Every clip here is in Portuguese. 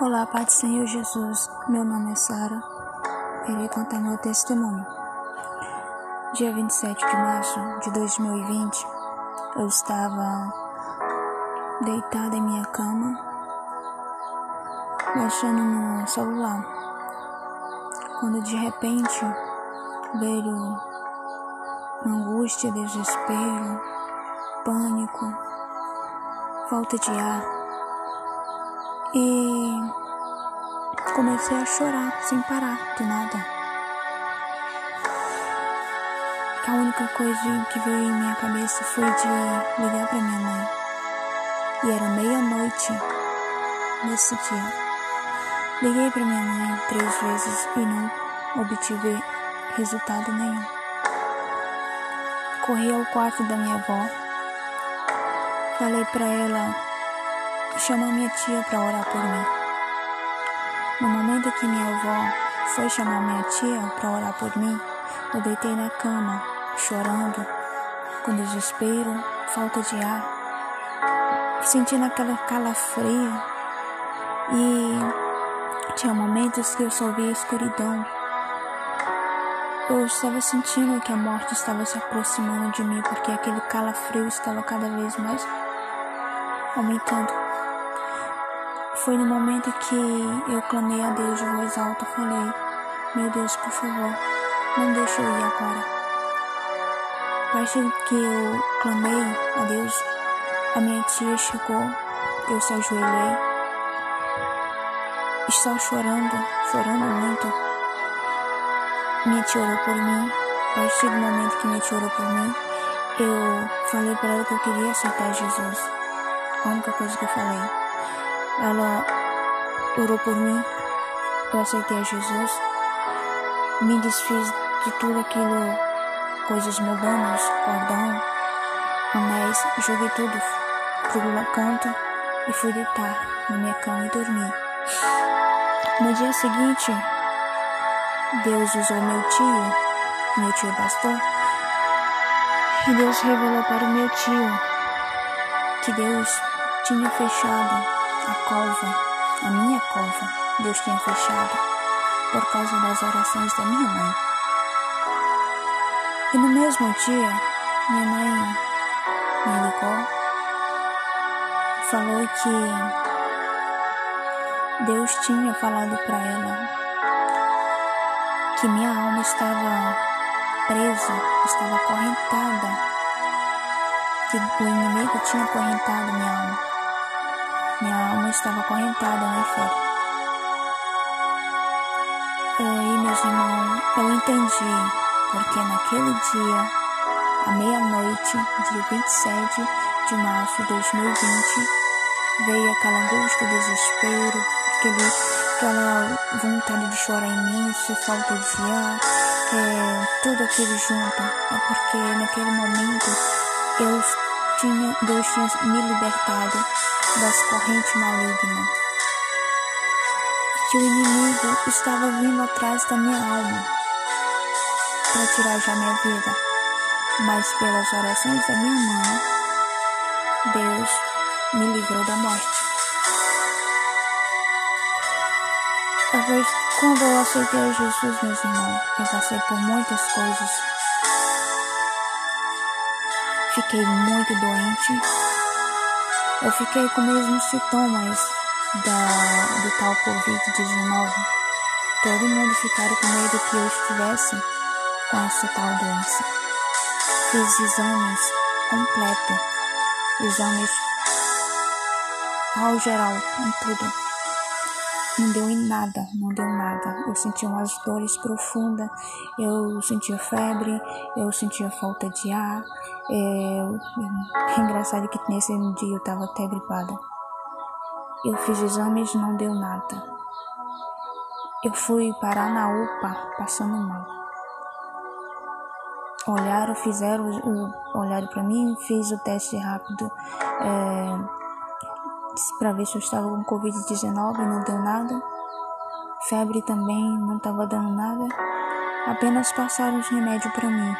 Olá, Pai do Senhor Jesus. Meu nome é Sara. Irei contar meu testemunho. Dia 27 de março de 2020, eu estava deitada em minha cama, mexendo no celular. Quando de repente veio angústia, desespero, pânico, falta de ar e comecei a chorar sem parar, do nada. A única coisa que veio em minha cabeça foi de ligar para minha mãe. E era meia-noite nesse dia. Liguei para minha mãe três vezes e não obtive resultado nenhum. Corri ao quarto da minha avó. Falei para ela chamou minha tia para orar por mim. No momento que minha avó foi chamar minha tia para orar por mim, eu deitei na cama, chorando, com desespero, falta de ar, sentindo aquela calafrio e tinha momentos que eu só via escuridão. Eu estava sentindo que a morte estava se aproximando de mim porque aquele calafrio estava cada vez mais aumentando. Foi no momento que eu clamei a Deus de voz alta, falei: Meu Deus, por favor, não deixe eu ir agora. A partir que eu clamei a Deus, a minha tia chegou, eu se ajoelhei, estava chorando, chorando muito. Minha tia orou por mim. A partir do momento que minha tia orou por mim, eu falei para ela que eu queria aceitar Jesus. A única coisa que eu falei. Ela orou por mim, eu aceitei a Jesus, me desfiz de tudo aquilo, coisas mundanas, cordão, anéis, joguei tudo pro canto e fui deitar na minha cama e dormi. No dia seguinte, Deus usou meu tio, meu tio pastor, e Deus revelou para meu tio que Deus tinha fechado a cova, a minha cova, Deus tinha fechado por causa das orações da minha mãe. E no mesmo dia, minha mãe me ligou, falou que Deus tinha falado para ela que minha alma estava presa, estava acorrentada, que o inimigo tinha acorrentado minha alma. Minha alma estava acorrentada na fé. Aí, meus irmãos, eu entendi porque naquele dia, à meia-noite, dia 27 de março de 2020, veio aquela angústia, desespero, aquele, aquela vontade de chorar se falta de ar, é, tudo aquilo junto. É porque naquele momento eu tinha, Deus tinha me libertado das correntes malignas. Que o inimigo estava vindo atrás da minha alma para tirar já minha vida. Mas pelas orações da minha mãe, Deus me livrou da morte. Quando eu aceitei Jesus, meus irmãos, eu passei por muitas coisas. Fiquei muito doente eu fiquei com os mesmos sintomas da, do tal Covid-19. Todo mundo ficaram com medo que eu estivesse com essa tal doença. Fiz exames completos, exames ao geral, em tudo. Não deu em nada, não deu nada. Eu sentia umas dores profundas, eu sentia febre, eu sentia falta de ar, é, é engraçado que nesse dia eu tava até gripada. Eu fiz exames não deu nada. Eu fui parar na UPA passando mal. Olharam, fizeram o olharam para mim, fiz o teste rápido é, para ver se eu estava com Covid-19 não deu nada. Febre também não estava dando nada. Apenas passaram os remédios para mim.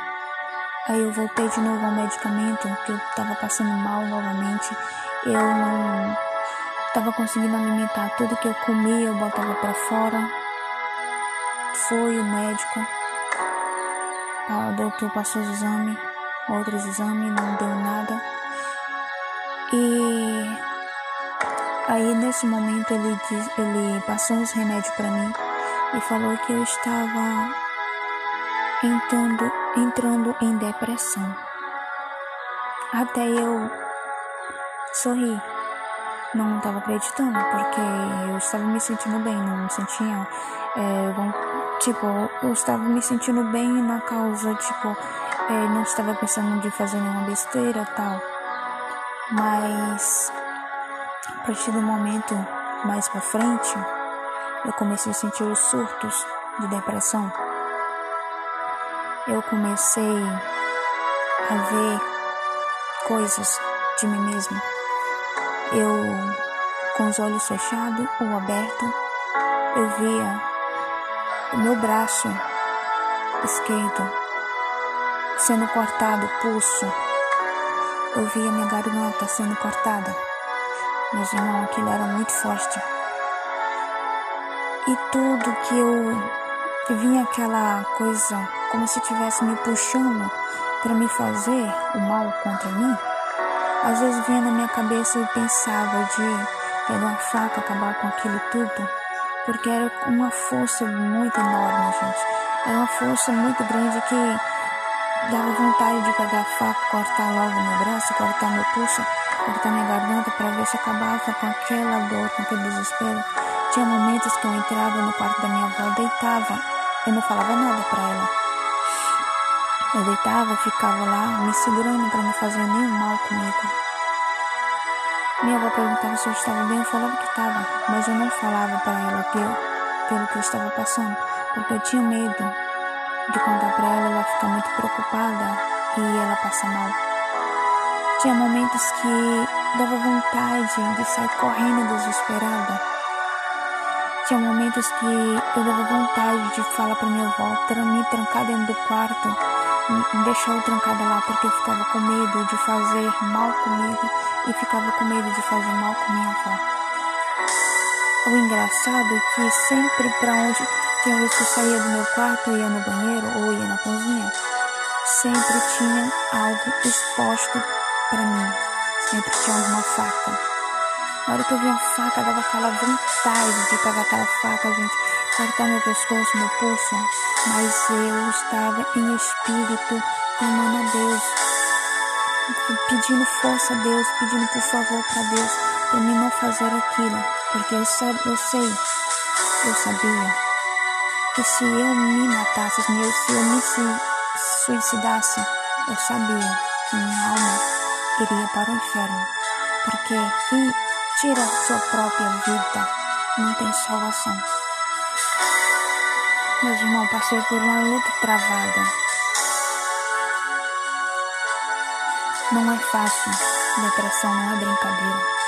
Aí eu voltei de novo ao medicamento, que eu tava passando mal novamente. Eu não, Tava conseguindo alimentar tudo que eu comia, eu botava para fora. Foi o médico. O doutor passou os exames, outros exames, não deu nada. E aí nesse momento ele, ele passou uns remédios para mim e falou que eu estava entrando, entrando em depressão. Até eu sorri. Não estava acreditando, porque eu estava me sentindo bem, não me sentia. É, tipo, eu estava me sentindo bem na causa, tipo, é, não estava pensando de fazer nenhuma besteira tal. Mas partir do momento mais pra frente, eu comecei a sentir os surtos de depressão. Eu comecei a ver coisas de mim mesma. Eu, com os olhos fechados ou abertos, eu via o meu braço esquerdo sendo cortado, pulso. Eu via minha garganta sendo cortada. Meus irmãos, aquilo era muito forte. E tudo que eu vinha aquela coisa como se estivesse me puxando para me fazer o mal contra mim. Às vezes vinha na minha cabeça e pensava de pegar uma faca, acabar com aquilo tudo, porque era uma força muito enorme, gente. Era uma força muito grande que dava vontade de pegar a faca, cortar logo meu braço, cortar meu pulso, cortar minha garganta para ver se acabava com aquela dor, com aquele desespero. Tinha momentos que eu entrava no quarto da minha avó, deitava, eu não falava nada para ela. Eu deitava, ficava lá, me segurando para não fazer nenhum mal comigo. Minha avó perguntava se eu estava bem, eu falava que estava, mas eu não falava para ela pelo, pelo que eu estava passando, porque eu tinha medo de contar para ela, ela ficar muito preocupada e ela passar mal. Tinha momentos que dava vontade de sair correndo desesperada tinha momentos que eu dava vontade de falar para minha avó, me trancar dentro do quarto, me deixar eu trancada lá porque eu ficava com medo de fazer mal comigo e ficava com medo de fazer mal com minha avó. O engraçado é que sempre para onde tinha vez que eu saía do meu quarto, ia no banheiro ou ia na cozinha, sempre tinha algo exposto para mim. Sempre tinha alguma faca. Na hora que eu vi a faca, dava aquela vontade de pegar aquela faca, gente, cortar meu pescoço, meu pulso. Mas eu estava em espírito, clamando a Deus, pedindo força a Deus, pedindo por favor para Deus, para mim não fazer aquilo. Porque eu, sabe, eu sei, eu sabia que se eu me matasse, se eu me suicidasse, eu sabia que minha alma iria para o inferno. Porque tira sua própria vida, não tem salvação. Meus irmãos, passei por uma luta travada. Não é fácil, depressão não é brincadeira.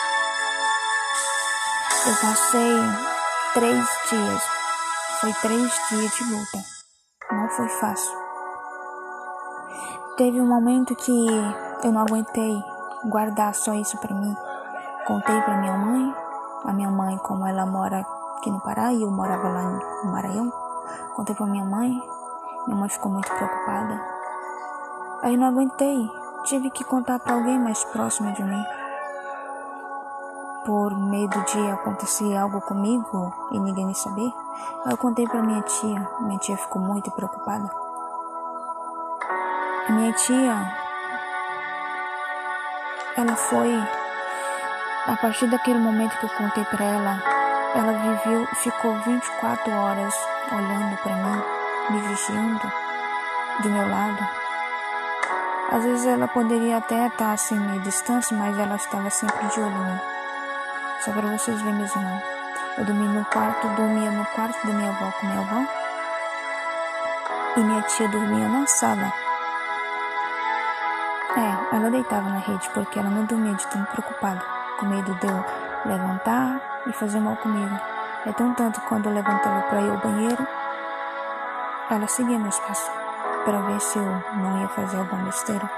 Eu passei três dias, foi três dias de luta. Não foi fácil. Teve um momento que eu não aguentei guardar só isso para mim. Contei para minha mãe, a minha mãe, como ela mora aqui no Pará e eu morava lá no Maranhão, contei para minha mãe, minha mãe ficou muito preocupada. Aí não aguentei, tive que contar para alguém mais próximo de mim. Por medo de acontecer algo comigo e ninguém me saber, eu contei para minha tia. Minha tia ficou muito preocupada. A minha tia, ela foi a partir daquele momento que eu contei para ela, ela viveu, ficou 24 horas olhando para mim, me vigiando do meu lado. Às vezes ela poderia até estar assim meio distância, mas ela estava sempre de olho em mim. Só para vocês verem, meus irmãos. Eu dormia no quarto, dormia no quarto da minha avó com minha avó. E minha tia dormia na sala. É, ela deitava na rede porque ela não dormia de tão preocupada com medo de eu levantar e fazer mal comigo. Então, tanto quando eu levantava para ir ao banheiro, ela seguia meus passos para ver se eu não ia fazer alguma besteira.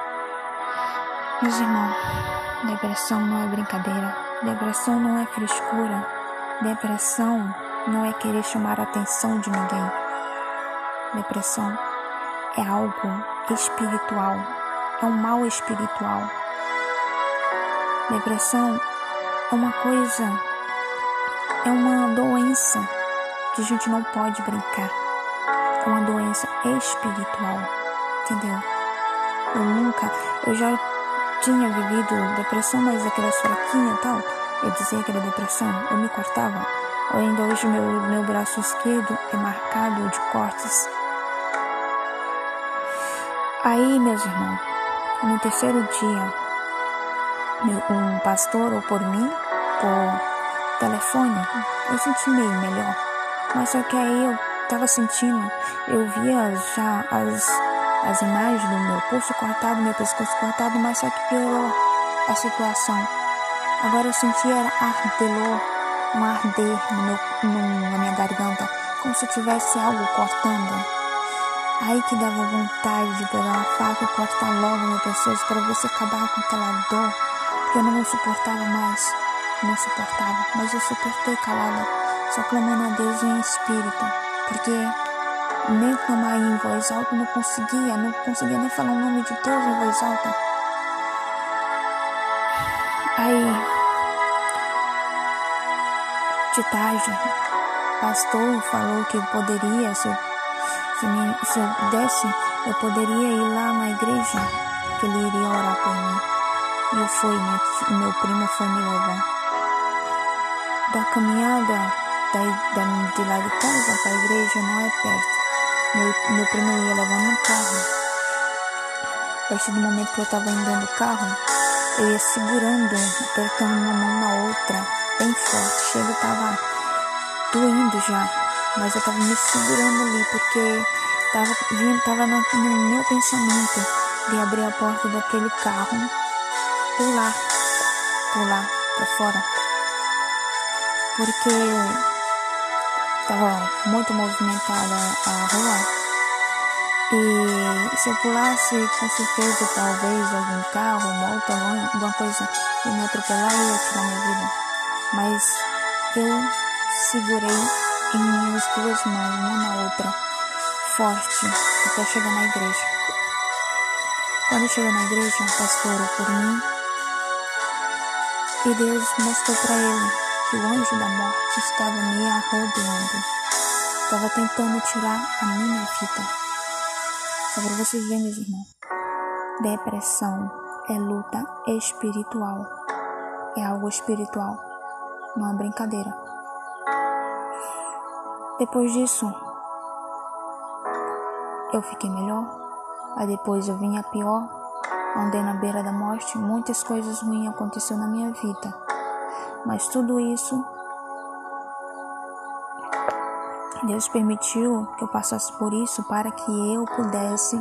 Meus irmãos, depressão não é brincadeira, Depressão não é frescura. Depressão não é querer chamar a atenção de ninguém. Depressão é algo espiritual, é um mal espiritual. Depressão é uma coisa, é uma doença que a gente não pode brincar. É uma doença espiritual, entendeu? Eu nunca, eu já tinha vivido depressão, mas aquelas fraquinhas e tal. Eu dizia que era depressão, eu me cortava. Ainda hoje meu, meu braço esquerdo é marcado de cortes. Aí, meus irmãos, no terceiro dia, um pastor orou por mim, por telefone, eu senti meio melhor. Mas só que aí eu tava sentindo, eu via já as, as imagens do meu pulso cortado, meu pescoço cortado, mas só que piorou a situação. Agora eu sentia ardelor, um arder no meu, no, na minha garganta, como se tivesse algo cortando. Aí que dava vontade de pegar uma faca e cortar logo meu pescoço para se acabar com aquela dor, porque eu não suportava mais. Não suportava, mas eu suportei calada, só clamando a Deus em espírito, porque nem clamar em voz alta não conseguia, não conseguia nem falar o nome de Deus em voz alta. Aí, de tarde, pastor falou que poderia, se eu, se, me, se eu pudesse, eu poderia ir lá na igreja, que ele iria orar por mim. E eu fui, né? meu primo foi me levar. Da caminhada da, da, de lá de casa para a igreja não é perto. Meu, meu primo ia levando no carro. A partir do momento que eu estava andando no carro, eu ia segurando, apertando uma mão na outra, bem forte. Chega, tava doendo já, mas eu tava me segurando ali porque tava, tava no, no meu pensamento de abrir a porta daquele carro, pular, pular pra fora. Porque estava muito movimentada a rua e se eu pulasse, com certeza, talvez algum carro, moto, alguma coisa e me atropelar, ia tirar minha vida. Mas eu segurei em minhas duas mãos, uma na outra, forte, até chegar na igreja. Quando eu cheguei na igreja, o pastor orou por mim e Deus mostrou para ele que o anjo da morte estava me arrodeando, estava tentando tirar a minha vida. Só para vocês verem, meus irmãos. Depressão é luta espiritual. É algo espiritual. Não é brincadeira. Depois disso, eu fiquei melhor. Aí depois eu vim a pior. Andei na beira da morte. Muitas coisas ruins aconteceram na minha vida. Mas tudo isso Deus permitiu que eu passasse por isso para que eu pudesse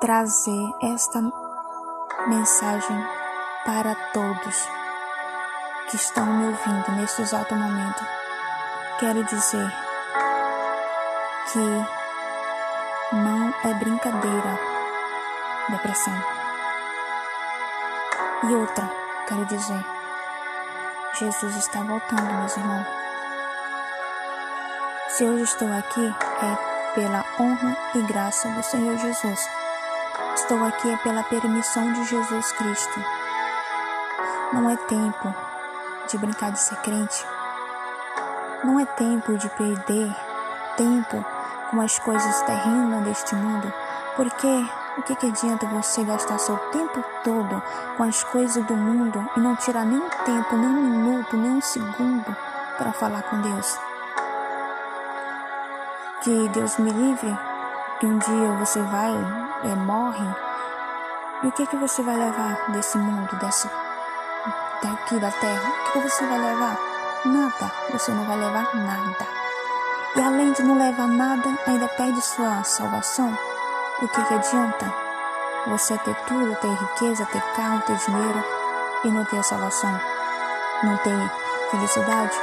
trazer esta mensagem para todos que estão me ouvindo neste exato momento. Quero dizer que não é brincadeira depressão. E outra, quero dizer, Jesus está voltando, meus irmãos. Se hoje estou aqui é pela honra e graça do Senhor Jesus. Estou aqui é pela permissão de Jesus Cristo. Não é tempo de brincar de ser crente. Não é tempo de perder tempo com as coisas terrenas deste mundo, porque o que, que adianta você gastar seu tempo todo com as coisas do mundo e não tirar nem um tempo, nem um minuto, nem um segundo para falar com Deus? que Deus me livre, que um dia você vai, é, morre, e o que que você vai levar desse mundo, desse, daqui da terra? O que, que você vai levar? Nada, você não vai levar nada. E além de não levar nada, ainda perde sua salvação. O que que adianta? Você ter tudo, ter riqueza, ter carro, ter dinheiro e não ter a salvação, não ter felicidade?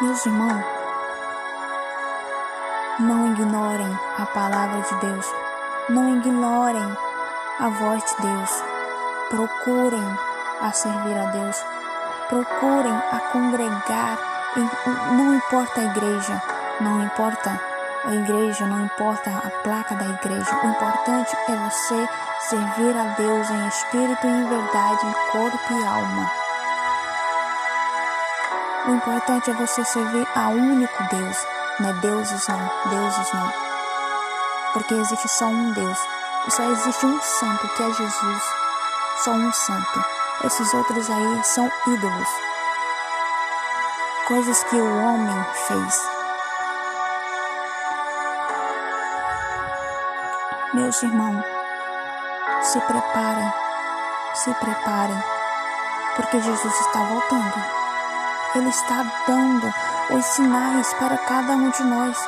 Meus irmãos, não ignorem a palavra de Deus, não ignorem a voz de Deus. procurem a servir a Deus, procurem a congregar, não importa a igreja, não importa a igreja, não importa a placa da igreja, o importante é você servir a Deus em espírito e em verdade, em corpo e alma. O importante é você servir a único Deus, não é deuses não, deuses não. Porque existe só um Deus, e só existe um santo, que é Jesus. Só um santo. Esses outros aí são ídolos. Coisas que o homem fez. Meus irmãos, se preparem, se preparem, porque Jesus está voltando. Ele está dando os sinais para cada um de nós.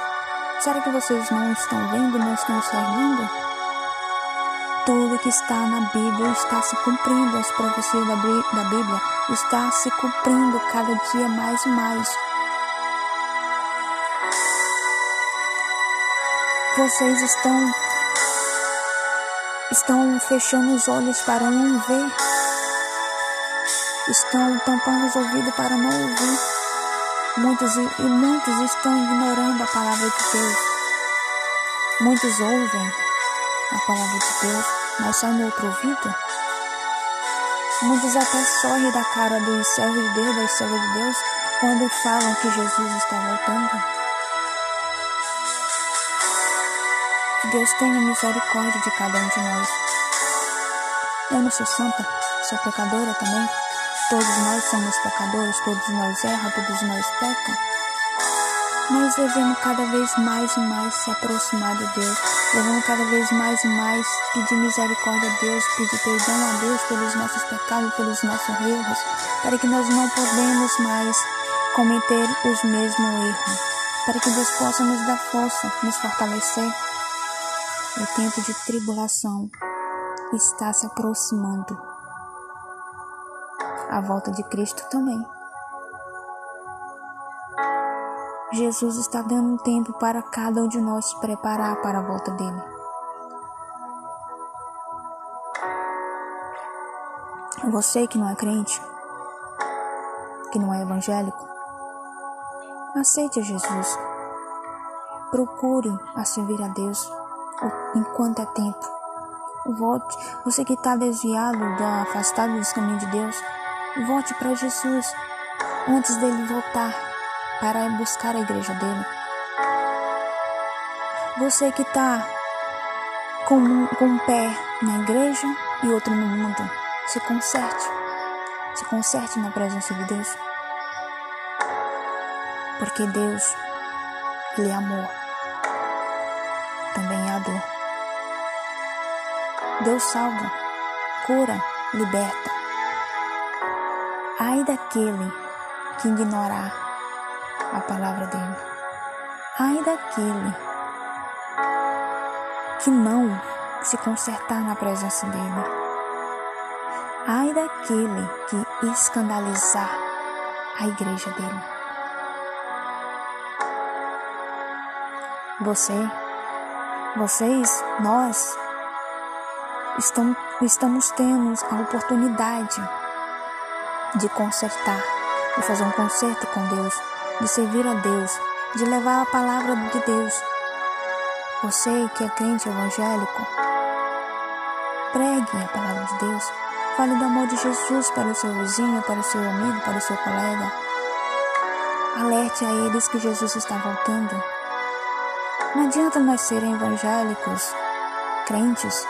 Será que vocês não estão vendo, não estão enxergando? Tudo que está na Bíblia está se cumprindo, as profecias da Bíblia está se cumprindo cada dia mais e mais. Vocês estão estão fechando os olhos para não ver, estão tampando os ouvidos para não ouvir. Muitos e muitos estão ignorando a palavra de Deus. Muitos ouvem a palavra de Deus, mas só no outro ouvido. Muitos até sorrem da cara dos servos de Deus, das servas de Deus, quando falam que Jesus está voltando. Deus tenha misericórdia de cada um de nós. Eu não sou santa, sou pecadora também. Todos nós somos pecadores, todos nós erram, todos nós pecam. Mas devemos cada vez mais e mais se aproximar de Deus. Devemos cada vez mais e mais pedir misericórdia a Deus, pedir perdão a Deus pelos nossos pecados, pelos nossos erros, para que nós não podemos mais cometer os mesmos erros. Para que Deus possa nos dar força, nos fortalecer o tempo de tribulação está se aproximando. A volta de Cristo também. Jesus está dando um tempo para cada um de nós se preparar para a volta dele. Você que não é crente, que não é evangélico, aceite Jesus. Procure a servir a Deus enquanto é tempo. Volte, você que está desviado, afastado dos caminhos de Deus, volte para Jesus antes dele voltar para buscar a igreja dele. Você que está com, um, com um pé na igreja e outro no mundo, se conserte. Se conserte na presença de Deus. Porque Deus, Ele é amor também é a dor. Deus salva, cura, liberta. Ai daquele que ignorar a palavra dele. Ai daquele que não se consertar na presença dele. Ai daquele que escandalizar a igreja dele. Você vocês, nós, estamos, estamos tendo a oportunidade de consertar, de fazer um conserto com Deus, de servir a Deus, de levar a palavra de Deus. Você que é crente evangélico, pregue a palavra de Deus. Fale do amor de Jesus para o seu vizinho, para o seu amigo, para o seu colega. Alerte a eles que Jesus está voltando. Não adianta nós serem evangélicos, crentes,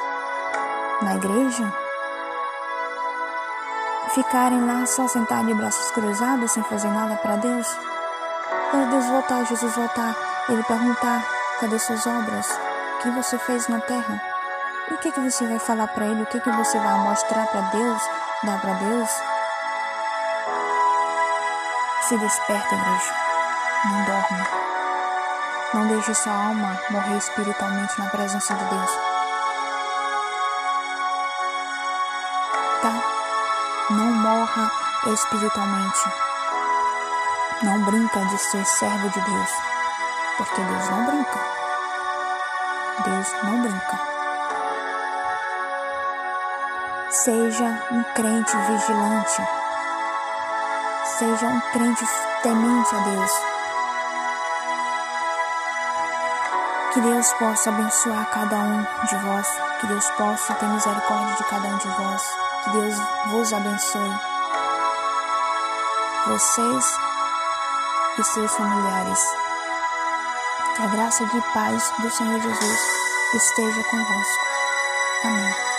na igreja, ficarem lá só sentados de braços cruzados sem fazer nada para Deus. Quando Deus voltar, Jesus voltar, Ele perguntar: cadê suas obras? O que você fez na terra? E o que, que você vai falar para Ele? O que, que você vai mostrar para Deus? Dar para Deus? Se desperta, igreja. Não dorme. Não deixe sua alma morrer espiritualmente na presença de Deus. Tá? Não morra espiritualmente. Não brinca de ser servo de Deus. Porque Deus não brinca. Deus não brinca. Seja um crente vigilante. Seja um crente temente a Deus. Que Deus possa abençoar cada um de vós. Que Deus possa ter misericórdia de cada um de vós. Que Deus vos abençoe. Vocês e seus familiares. Que a graça de paz do Senhor Jesus esteja convosco. Amém.